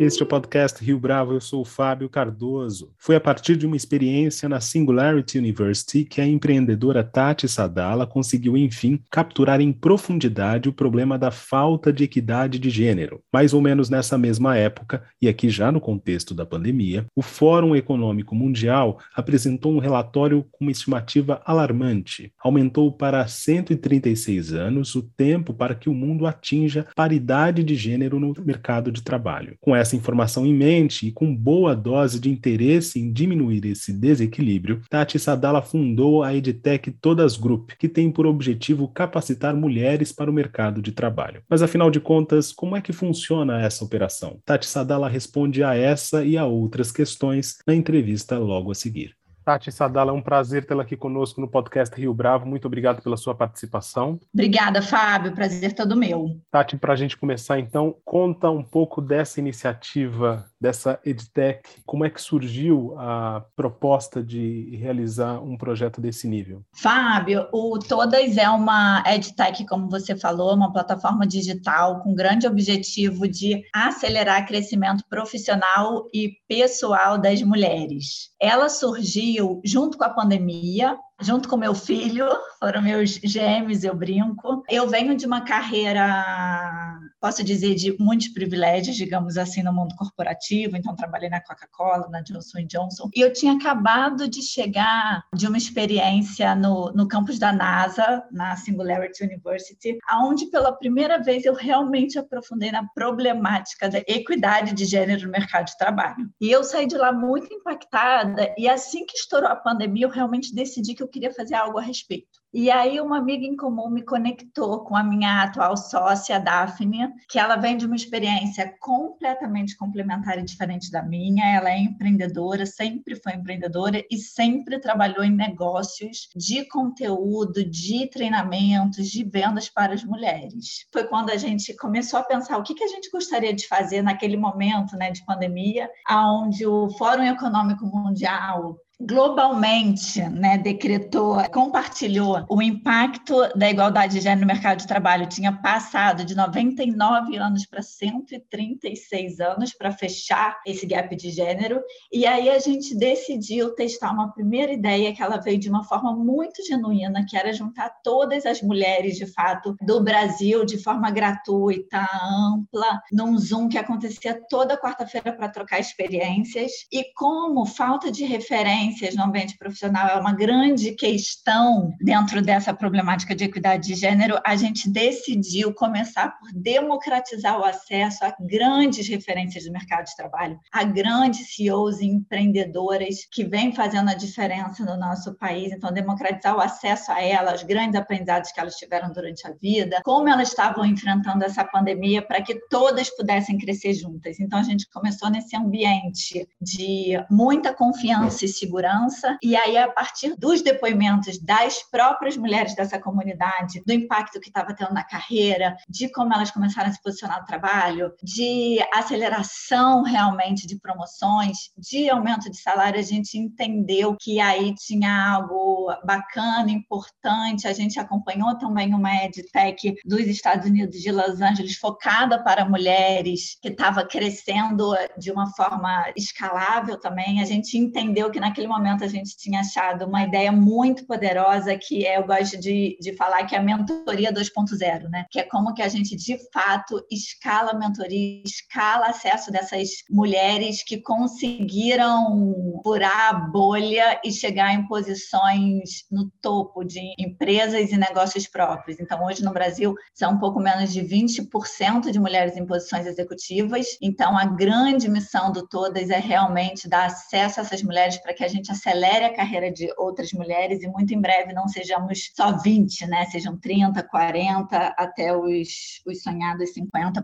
Este é o podcast Rio Bravo, eu sou o Fábio Cardoso. Foi a partir de uma experiência na Singularity University que a empreendedora Tati Sadala conseguiu, enfim, capturar em profundidade o problema da falta de equidade de gênero. Mais ou menos nessa mesma época, e aqui já no contexto da pandemia, o Fórum Econômico Mundial apresentou um relatório com uma estimativa alarmante. Aumentou para 136 anos o tempo para que o mundo atinja paridade de gênero no mercado de trabalho. Com informação em mente e com boa dose de interesse em diminuir esse desequilíbrio, Tati Sadala fundou a EdTech Todas Group, que tem por objetivo capacitar mulheres para o mercado de trabalho. Mas afinal de contas, como é que funciona essa operação? Tati Sadala responde a essa e a outras questões na entrevista logo a seguir. Tati Sadala, é um prazer tê-la aqui conosco no podcast Rio Bravo. Muito obrigado pela sua participação. Obrigada, Fábio. Prazer todo meu. Tati, para a gente começar então, conta um pouco dessa iniciativa, dessa EdTech. Como é que surgiu a proposta de realizar um projeto desse nível? Fábio, o Todas é uma EdTech, como você falou, uma plataforma digital com grande objetivo de acelerar o crescimento profissional e pessoal das mulheres. Ela surgiu junto com a pandemia, junto com meu filho, foram meus gêmeos, eu brinco. Eu venho de uma carreira, posso dizer, de muitos privilégios, digamos assim, no mundo corporativo. Então, trabalhei na Coca-Cola, na Johnson Johnson. E eu tinha acabado de chegar de uma experiência no, no campus da NASA, na Singularity University, onde pela primeira vez eu realmente aprofundei na problemática da equidade de gênero no mercado de trabalho. E eu saí de lá muito impactada. E assim que estourou a pandemia, eu realmente decidi que eu queria fazer algo a respeito. E aí uma amiga em comum me conectou com a minha atual sócia, Daphne, que ela vem de uma experiência completamente complementar e diferente da minha. Ela é empreendedora, sempre foi empreendedora e sempre trabalhou em negócios de conteúdo, de treinamentos, de vendas para as mulheres. Foi quando a gente começou a pensar o que, que a gente gostaria de fazer naquele momento né, de pandemia, onde o Fórum Econômico Mundial globalmente né, decretou, compartilhou o impacto da igualdade de gênero no mercado de trabalho tinha passado de 99 anos para 136 anos para fechar esse gap de gênero. E aí a gente decidiu testar uma primeira ideia que ela veio de uma forma muito genuína, que era juntar todas as mulheres de fato do Brasil de forma gratuita, ampla, num Zoom que acontecia toda quarta-feira para trocar experiências. E como falta de referência no ambiente profissional é uma grande questão dentro dessa problemática de equidade de gênero, a gente decidiu começar por democratizar o acesso a grandes referências do mercado de trabalho, a grandes CEOs e empreendedoras que vêm fazendo a diferença no nosso país. Então, democratizar o acesso a elas, os grandes aprendizados que elas tiveram durante a vida, como elas estavam enfrentando essa pandemia para que todas pudessem crescer juntas. Então, a gente começou nesse ambiente de muita confiança e segurança segurança. E aí, a partir dos depoimentos das próprias mulheres dessa comunidade, do impacto que estava tendo na carreira, de como elas começaram a se posicionar no trabalho, de aceleração realmente de promoções, de aumento de salário, a gente entendeu que aí tinha algo bacana, importante. A gente acompanhou também uma EdTech dos Estados Unidos de Los Angeles focada para mulheres, que estava crescendo de uma forma escalável também. A gente entendeu que naquele naquele momento a gente tinha achado uma ideia muito poderosa que é, eu gosto de, de falar que é a mentoria 2.0, né? Que é como que a gente de fato escala a mentoria, escala acesso dessas mulheres que conseguiram furar a bolha e chegar em posições no topo de empresas e negócios próprios. Então, hoje no Brasil são um pouco menos de 20% de mulheres em posições executivas. Então, a grande missão do Todas é realmente dar acesso a essas mulheres para que a gente acelere a carreira de outras mulheres e muito em breve não sejamos só 20, né? Sejam 30, 40, até os, os sonhados 50%.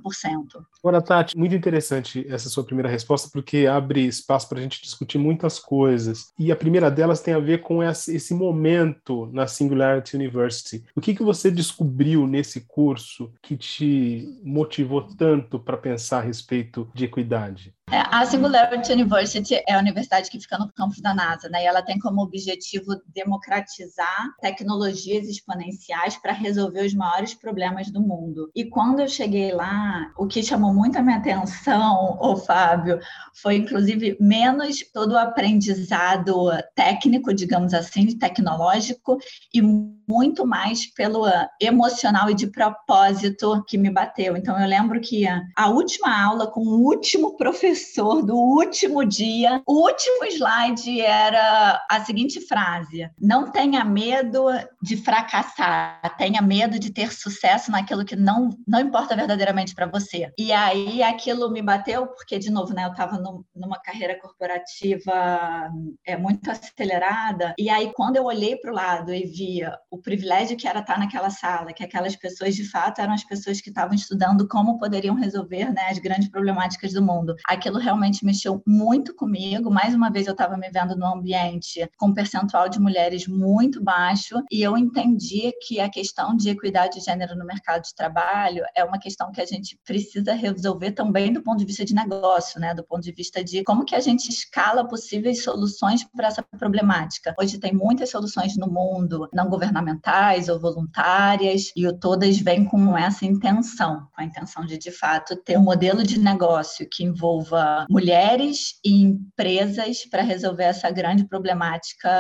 Agora, Tati, muito interessante essa sua primeira resposta, porque abre espaço para a gente discutir muitas coisas. E a primeira delas tem a ver com esse momento na Singularity University. O que, que você descobriu nesse curso que te motivou tanto para pensar a respeito de equidade? É, a Singularity University é a universidade que fica no campus da NASA, né? E ela tem como objetivo democratizar tecnologias exponenciais para resolver os maiores problemas do mundo. E quando eu cheguei lá, o que chamou muito a minha atenção, ô Fábio, foi inclusive menos todo o aprendizado técnico, digamos assim, tecnológico, e muito mais pelo emocional e de propósito que me bateu. Então eu lembro que a última aula com o último professor do último dia, o último slide era a seguinte frase: não tenha medo de fracassar, tenha medo de ter sucesso naquilo que não não importa verdadeiramente para você. E aí aquilo me bateu porque de novo, né, eu estava numa carreira corporativa é muito acelerada e aí quando eu olhei para o lado e via o privilégio que era estar naquela sala, que aquelas pessoas de fato eram as pessoas que estavam estudando como poderiam resolver né, as grandes problemáticas do mundo. Aquilo realmente mexeu muito comigo. Mais uma vez eu estava me vendo num ambiente com um percentual de mulheres muito baixo e eu entendi que a questão de equidade de gênero no mercado de trabalho é uma questão que a gente precisa resolver também do ponto de vista de negócio, né, do ponto de vista de como que a gente escala possíveis soluções para essa problemática. Hoje tem muitas soluções no mundo, não governamentais ou voluntárias, e o todas vêm com essa intenção, com a intenção de, de fato, ter um modelo de negócio que envolva mulheres e empresas para resolver essa grande problemática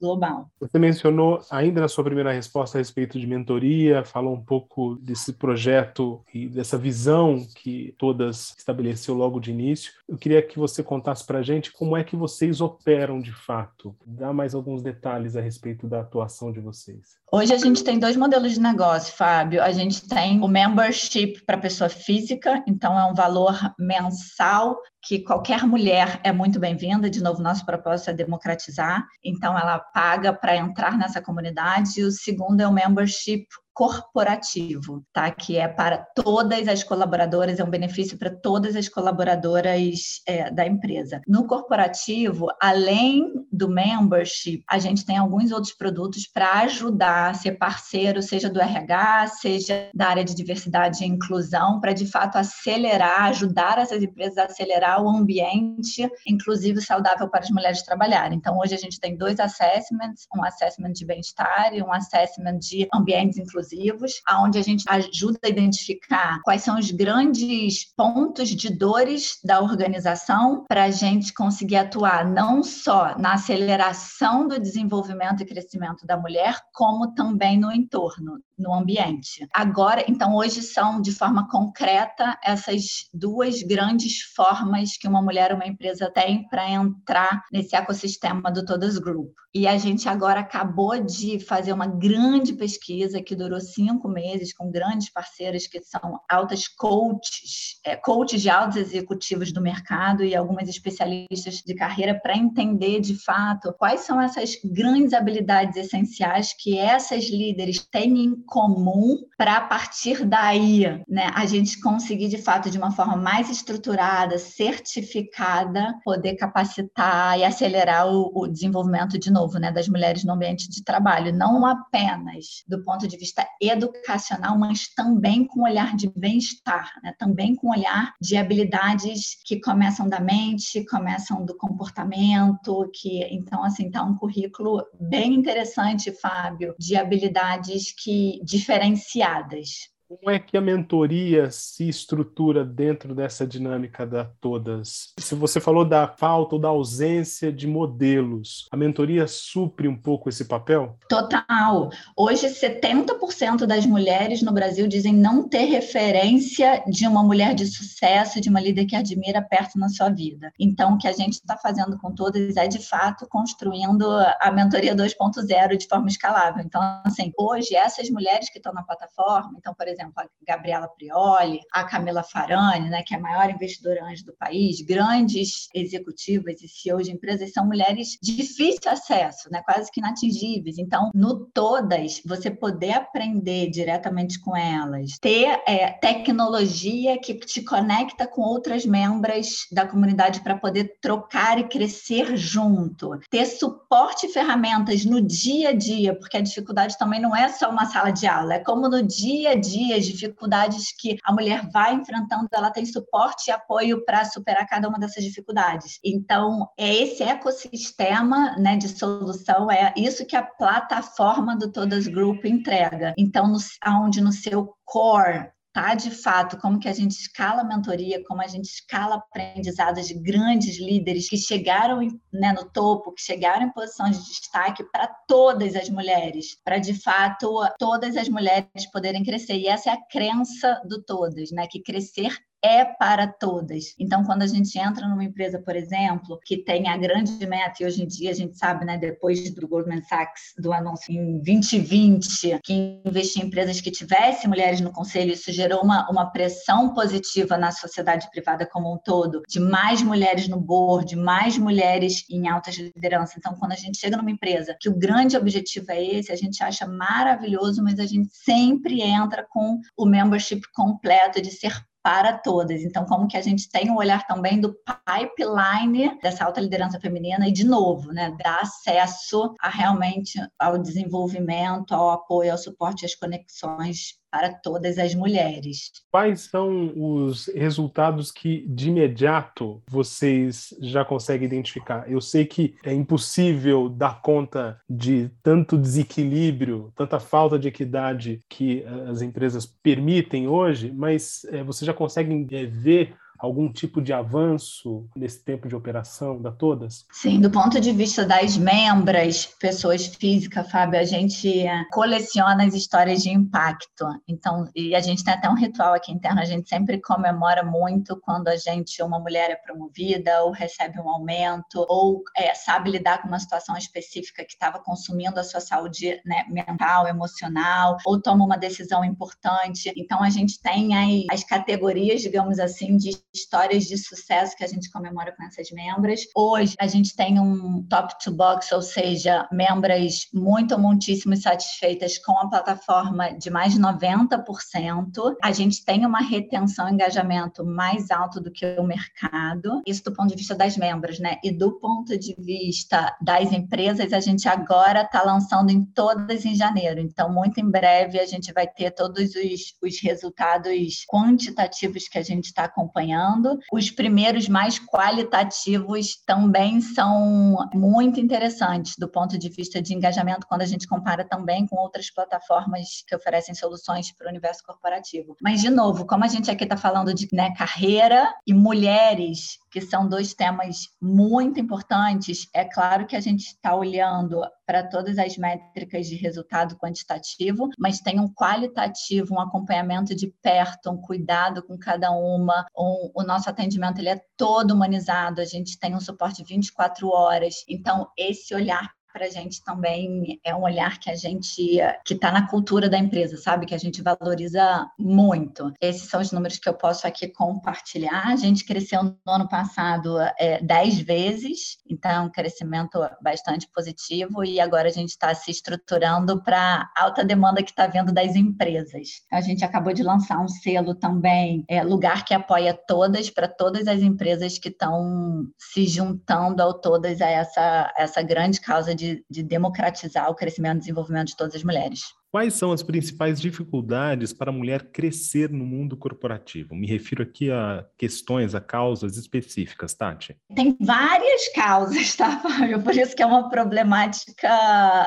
global. Você mencionou ainda na sua primeira resposta a respeito de mentoria, falou um pouco desse projeto e dessa visão que todas estabeleceu logo de início. Eu queria que você contasse para a gente como é que vocês operam de fato. Dá mais alguns detalhes a respeito da atuação de vocês. Hoje a gente tem dois modelos de negócio, Fábio. A gente tem o membership para pessoa física, então é um valor mensal que qualquer mulher é muito bem-vinda. De novo, nosso propósito é democratizar, então ela paga para entrar nessa comunidade. E o segundo é o membership corporativo, tá? Que é para todas as colaboradoras, é um benefício para todas as colaboradoras é, da empresa. No corporativo, além do membership, a gente tem alguns outros produtos para ajudar a ser parceiro, seja do RH, seja da área de diversidade e inclusão, para de fato acelerar, ajudar essas empresas a acelerar o ambiente inclusivo saudável para as mulheres trabalharem. Então, hoje a gente tem dois assessments, um assessment de bem-estar e um assessment de ambientes inclusivos inclusivos, aonde a gente ajuda a identificar quais são os grandes pontos de dores da organização para a gente conseguir atuar não só na aceleração do desenvolvimento e crescimento da mulher, como também no entorno, no ambiente. Agora, então, hoje são de forma concreta essas duas grandes formas que uma mulher uma empresa tem para entrar nesse ecossistema do Todas Group. E a gente agora acabou de fazer uma grande pesquisa que durou cinco meses com grandes parceiras que são altas coaches, é, coaches de altos executivos do mercado e algumas especialistas de carreira para entender de fato quais são essas grandes habilidades essenciais que essas líderes têm em comum para a partir daí, né, a gente conseguir de fato de uma forma mais estruturada, certificada, poder capacitar e acelerar o, o desenvolvimento de novo, né, das mulheres no ambiente de trabalho, não apenas do ponto de vista educacional, mas também com olhar de bem-estar, né, também com olhar de habilidades que começam da mente, começam do comportamento, que então assim tá um currículo bem interessante, Fábio, de habilidades que diferenciadas. Como é que a mentoria se estrutura dentro dessa dinâmica da todas? Se você falou da falta ou da ausência de modelos, a mentoria supre um pouco esse papel? Total. Hoje, 70% das mulheres no Brasil dizem não ter referência de uma mulher de sucesso, de uma líder que admira perto na sua vida. Então, o que a gente está fazendo com todas é, de fato, construindo a mentoria 2.0 de forma escalável. Então, assim, hoje, essas mulheres que estão na plataforma, então, por exemplo, exemplo, a Gabriela Prioli, a Camila Farani, né, que é a maior investidora anjo do país, grandes executivas e CEOs de empresas são mulheres de difícil acesso, né, quase que inatingíveis. Então, no todas, você poder aprender diretamente com elas, ter é, tecnologia que te conecta com outras membros da comunidade para poder trocar e crescer junto, ter suporte e ferramentas no dia a dia, porque a dificuldade também não é só uma sala de aula, é como no dia a dia as dificuldades que a mulher vai enfrentando, ela tem suporte e apoio para superar cada uma dessas dificuldades. Então, é esse ecossistema né, de solução, é isso que a plataforma do Todas Group entrega. Então, no, onde no seu core tá de fato como que a gente escala a mentoria, como a gente escala aprendizados de grandes líderes que chegaram né, no topo, que chegaram em posições de destaque para todas as mulheres, para de fato todas as mulheres poderem crescer. E essa é a crença do todas, né? Que crescer é para todas. Então, quando a gente entra numa empresa, por exemplo, que tem a grande meta, e hoje em dia a gente sabe, né, depois do Goldman Sachs, do anúncio em 2020, que investir em empresas que tivessem mulheres no conselho, isso gerou uma, uma pressão positiva na sociedade privada como um todo, de mais mulheres no board, de mais mulheres em altas lideranças. Então, quando a gente chega numa empresa que o grande objetivo é esse, a gente acha maravilhoso, mas a gente sempre entra com o membership completo de ser para todas. Então, como que a gente tem um olhar também do pipeline dessa alta liderança feminina e, de novo, né, dar acesso a realmente ao desenvolvimento, ao apoio, ao suporte, às conexões para todas as mulheres. Quais são os resultados que de imediato vocês já conseguem identificar? Eu sei que é impossível dar conta de tanto desequilíbrio, tanta falta de equidade que as empresas permitem hoje, mas é, você já consegue é, ver algum tipo de avanço nesse tempo de operação da Todas? Sim, do ponto de vista das membras, pessoas físicas, Fábio, a gente coleciona as histórias de impacto. Então, e a gente tem até um ritual aqui interno, a gente sempre comemora muito quando a gente, uma mulher é promovida ou recebe um aumento ou é, sabe lidar com uma situação específica que estava consumindo a sua saúde né, mental, emocional, ou toma uma decisão importante. Então, a gente tem aí as categorias, digamos assim, de histórias de sucesso que a gente comemora com essas membras. Hoje a gente tem um top to box, ou seja, membras muito, muitíssimo satisfeitas com a plataforma de mais de 90%. A gente tem uma retenção e engajamento mais alto do que o mercado. Isso do ponto de vista das membros, né? E do ponto de vista das empresas, a gente agora está lançando em todas em janeiro. Então, muito em breve, a gente vai ter todos os, os resultados quantitativos que a gente está acompanhando os primeiros mais qualitativos também são muito interessantes do ponto de vista de engajamento, quando a gente compara também com outras plataformas que oferecem soluções para o universo corporativo. Mas, de novo, como a gente aqui está falando de né, carreira e mulheres, que são dois temas muito importantes, é claro que a gente está olhando para todas as métricas de resultado quantitativo, mas tem um qualitativo, um acompanhamento de perto, um cuidado com cada uma, um, o nosso atendimento ele é todo humanizado, a gente tem um suporte 24 horas, então esse olhar para a gente também é um olhar que a gente que está na cultura da empresa, sabe? Que a gente valoriza muito. Esses são os números que eu posso aqui compartilhar. A gente cresceu no ano passado é, 10 vezes, então um crescimento bastante positivo e agora a gente está se estruturando para alta demanda que está vindo das empresas. A gente acabou de lançar um selo também, é, lugar que apoia todas para todas as empresas que estão se juntando ao todas a essa essa grande causa de de, de democratizar o crescimento e desenvolvimento de todas as mulheres. Quais são as principais dificuldades para a mulher crescer no mundo corporativo? Me refiro aqui a questões, a causas específicas, Tati. Tem várias causas, tá, Fábio? Por isso que é uma problemática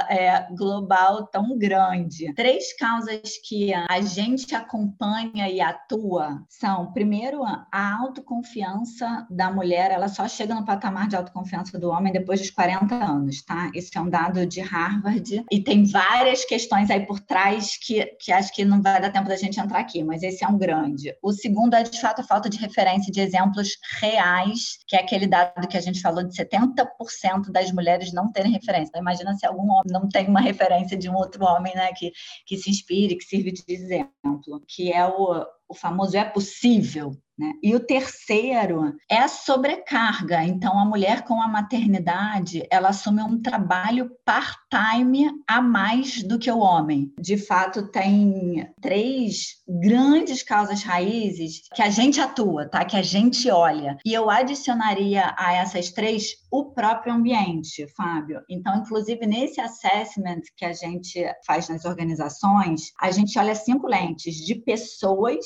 é, global tão grande. Três causas que a gente acompanha e atua são, primeiro, a autoconfiança da mulher. Ela só chega no patamar de autoconfiança do homem depois dos 40 anos, tá? Esse é um dado de Harvard. E tem várias questões aí por trás que, que acho que não vai dar tempo da gente entrar aqui, mas esse é um grande. O segundo é, de fato, a falta de referência de exemplos reais, que é aquele dado que a gente falou de 70% das mulheres não terem referência. Então, imagina se algum homem não tem uma referência de um outro homem né, que, que se inspire, que sirva de exemplo, que é o, o famoso é possível, né? E o terceiro é a sobrecarga. Então, a mulher com a maternidade, ela assume um trabalho part-time a mais do que o homem. De fato, tem três grandes causas raízes que a gente atua, tá? Que a gente olha. E eu adicionaria a essas três o próprio ambiente, Fábio. Então, inclusive nesse assessment que a gente faz nas organizações, a gente olha cinco lentes de pessoas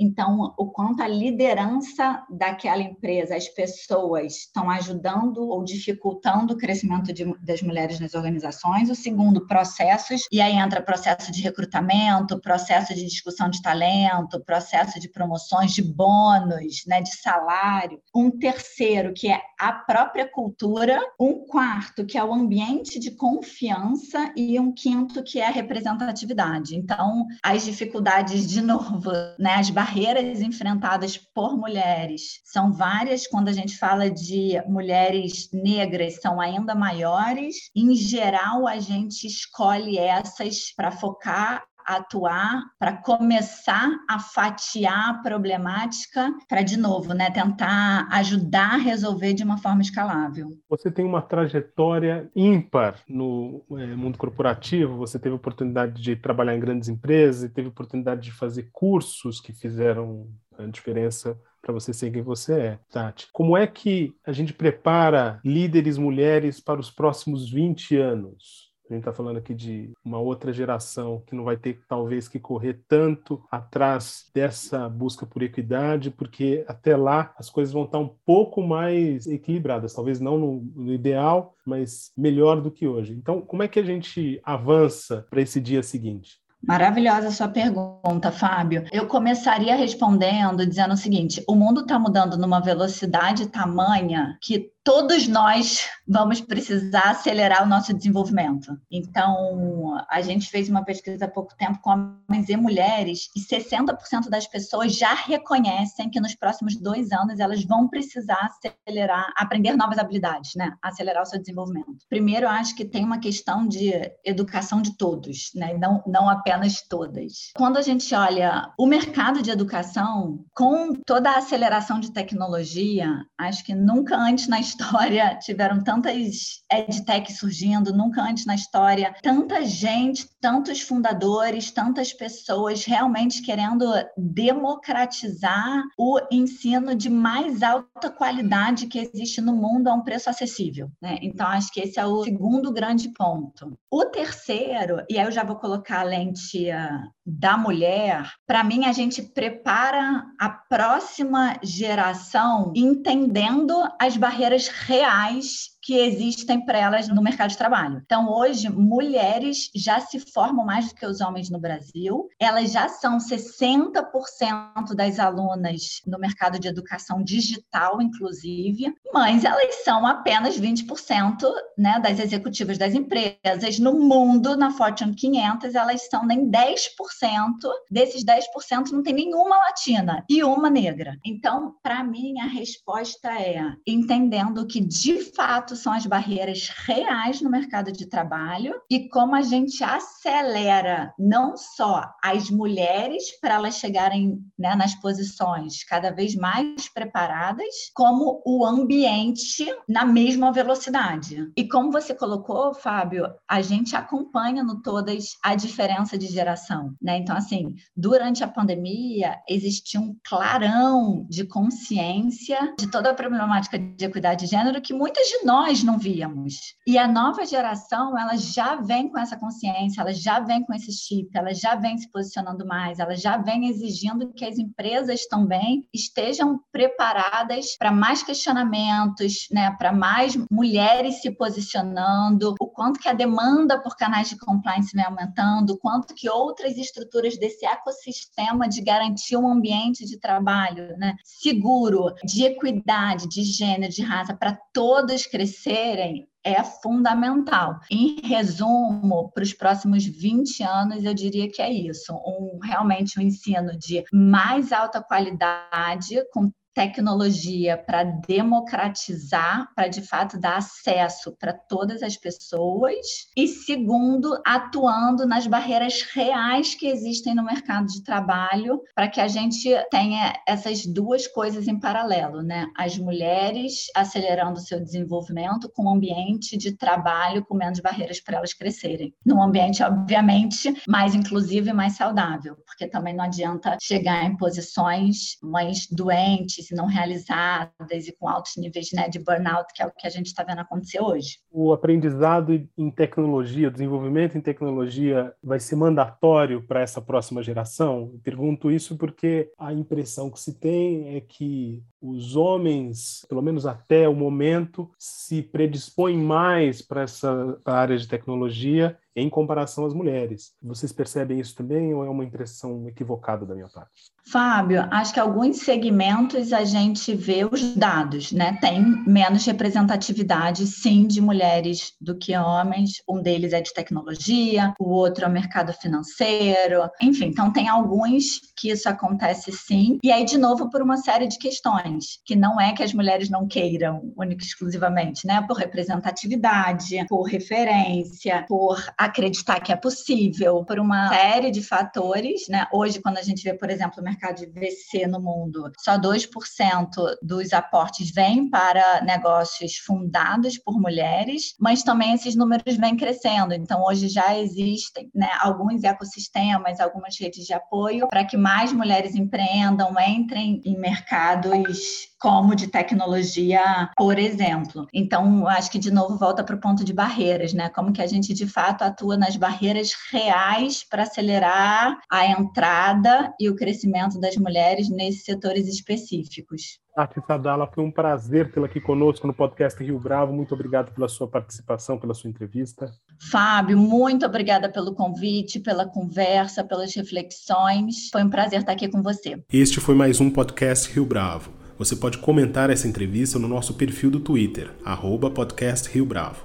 então, o quanto a liderança daquela empresa, as pessoas estão ajudando ou dificultando o crescimento de, das mulheres nas organizações. O segundo, processos, e aí entra processo de recrutamento, processo de discussão de talento, processo de promoções, de bônus, né, de salário. Um terceiro, que é a própria cultura. Um quarto, que é o ambiente de confiança. E um quinto, que é a representatividade. Então, as dificuldades, de novo, né, as barreiras barreiras enfrentadas por mulheres são várias. Quando a gente fala de mulheres negras, são ainda maiores. Em geral, a gente escolhe essas para focar atuar para começar a fatiar a problemática para, de novo, né, tentar ajudar a resolver de uma forma escalável. Você tem uma trajetória ímpar no é, mundo corporativo, você teve oportunidade de trabalhar em grandes empresas teve oportunidade de fazer cursos que fizeram a diferença para você ser quem você é, Tati. Como é que a gente prepara líderes mulheres para os próximos 20 anos? A gente está falando aqui de uma outra geração que não vai ter, talvez, que correr tanto atrás dessa busca por equidade, porque até lá as coisas vão estar um pouco mais equilibradas, talvez não no, no ideal, mas melhor do que hoje. Então, como é que a gente avança para esse dia seguinte? Maravilhosa sua pergunta, Fábio. Eu começaria respondendo dizendo o seguinte: o mundo está mudando numa velocidade tamanha que todos nós vamos precisar acelerar o nosso desenvolvimento. Então, a gente fez uma pesquisa há pouco tempo com homens e mulheres e 60% das pessoas já reconhecem que nos próximos dois anos elas vão precisar acelerar, aprender novas habilidades, né? Acelerar o seu desenvolvimento. Primeiro, eu acho que tem uma questão de educação de todos, né? Não, não apenas todas. Quando a gente olha o mercado de educação, com toda a aceleração de tecnologia, acho que nunca antes na história tiveram tantas edtech surgindo, nunca antes na história, tanta gente, tantos fundadores, tantas pessoas realmente querendo democratizar o ensino de mais alta qualidade que existe no mundo a um preço acessível. Né? Então, acho que esse é o segundo grande ponto. O terceiro, e aí eu já vou colocar a lente ah, da mulher, para mim, a gente prepara a próxima geração entendendo as barreiras reais que existem para elas no mercado de trabalho. Então, hoje, mulheres já se formam mais do que os homens no Brasil, elas já são 60% das alunas no mercado de educação digital, inclusive, mas elas são apenas 20% né, das executivas das empresas. No mundo, na Fortune 500, elas são nem 10%, desses 10% não tem nenhuma latina e uma negra. Então, para mim, a resposta é entendendo que, de fato, fato são as barreiras reais no mercado de trabalho e como a gente acelera não só as mulheres para elas chegarem né, nas posições cada vez mais preparadas, como o ambiente na mesma velocidade. E como você colocou, Fábio, a gente acompanha no Todas a diferença de geração. Né? Então, assim, durante a pandemia, existia um clarão de consciência de toda a problemática de equidade de gênero que muitas de nós nós não víamos. E a nova geração, ela já vem com essa consciência, ela já vem com esse chip, ela já vem se posicionando mais, ela já vem exigindo que as empresas também estejam preparadas para mais questionamentos, né, para mais mulheres se posicionando, o quanto que a demanda por canais de compliance vem aumentando, o quanto que outras estruturas desse ecossistema de garantir um ambiente de trabalho, né, seguro, de equidade, de gênero, de raça para todos crescerem crescerem é fundamental. Em resumo, para os próximos 20 anos, eu diria que é isso: um, realmente um ensino de mais alta qualidade, com tecnologia para democratizar, para de fato dar acesso para todas as pessoas. E segundo, atuando nas barreiras reais que existem no mercado de trabalho, para que a gente tenha essas duas coisas em paralelo, né? As mulheres acelerando seu desenvolvimento com um ambiente de trabalho com menos barreiras para elas crescerem. Num ambiente, obviamente, mais inclusivo e mais saudável, porque também não adianta chegar em posições mais doentes não realizadas e com altos níveis né, de burnout, que é o que a gente está vendo acontecer hoje. O aprendizado em tecnologia, o desenvolvimento em tecnologia vai ser mandatório para essa próxima geração? Pergunto isso porque a impressão que se tem é que os homens, pelo menos até o momento, se predispõem mais para essa área de tecnologia em comparação às mulheres. Vocês percebem isso também ou é uma impressão equivocada da minha parte? Fábio, acho que alguns segmentos a gente vê os dados, né? Tem menos representatividade, sim, de mulheres do que homens. Um deles é de tecnologia, o outro é o mercado financeiro. Enfim, então tem alguns que isso acontece sim. E aí, de novo, por uma série de questões, que não é que as mulheres não queiram, única e exclusivamente, né? Por representatividade, por referência, por acreditar que é possível, por uma série de fatores, né? Hoje, quando a gente vê, por exemplo, o mercado de VC no mundo, só 2% dos aportes vêm para negócios fundados por mulheres, mas também esses números vêm crescendo. Então, hoje já existem né, alguns ecossistemas, algumas redes de apoio para que mais mulheres empreendam, entrem em mercados como de tecnologia, por exemplo. Então, acho que de novo volta para o ponto de barreiras, né? Como que a gente de fato atua nas barreiras reais para acelerar a entrada e o crescimento das mulheres nesses setores específicos. Tati Sadala, foi um prazer tê-la aqui conosco no podcast Rio Bravo. Muito obrigado pela sua participação, pela sua entrevista. Fábio, muito obrigada pelo convite, pela conversa, pelas reflexões. Foi um prazer estar aqui com você. Este foi mais um podcast Rio Bravo. Você pode comentar essa entrevista no nosso perfil do Twitter, arroba podcast Rio Bravo,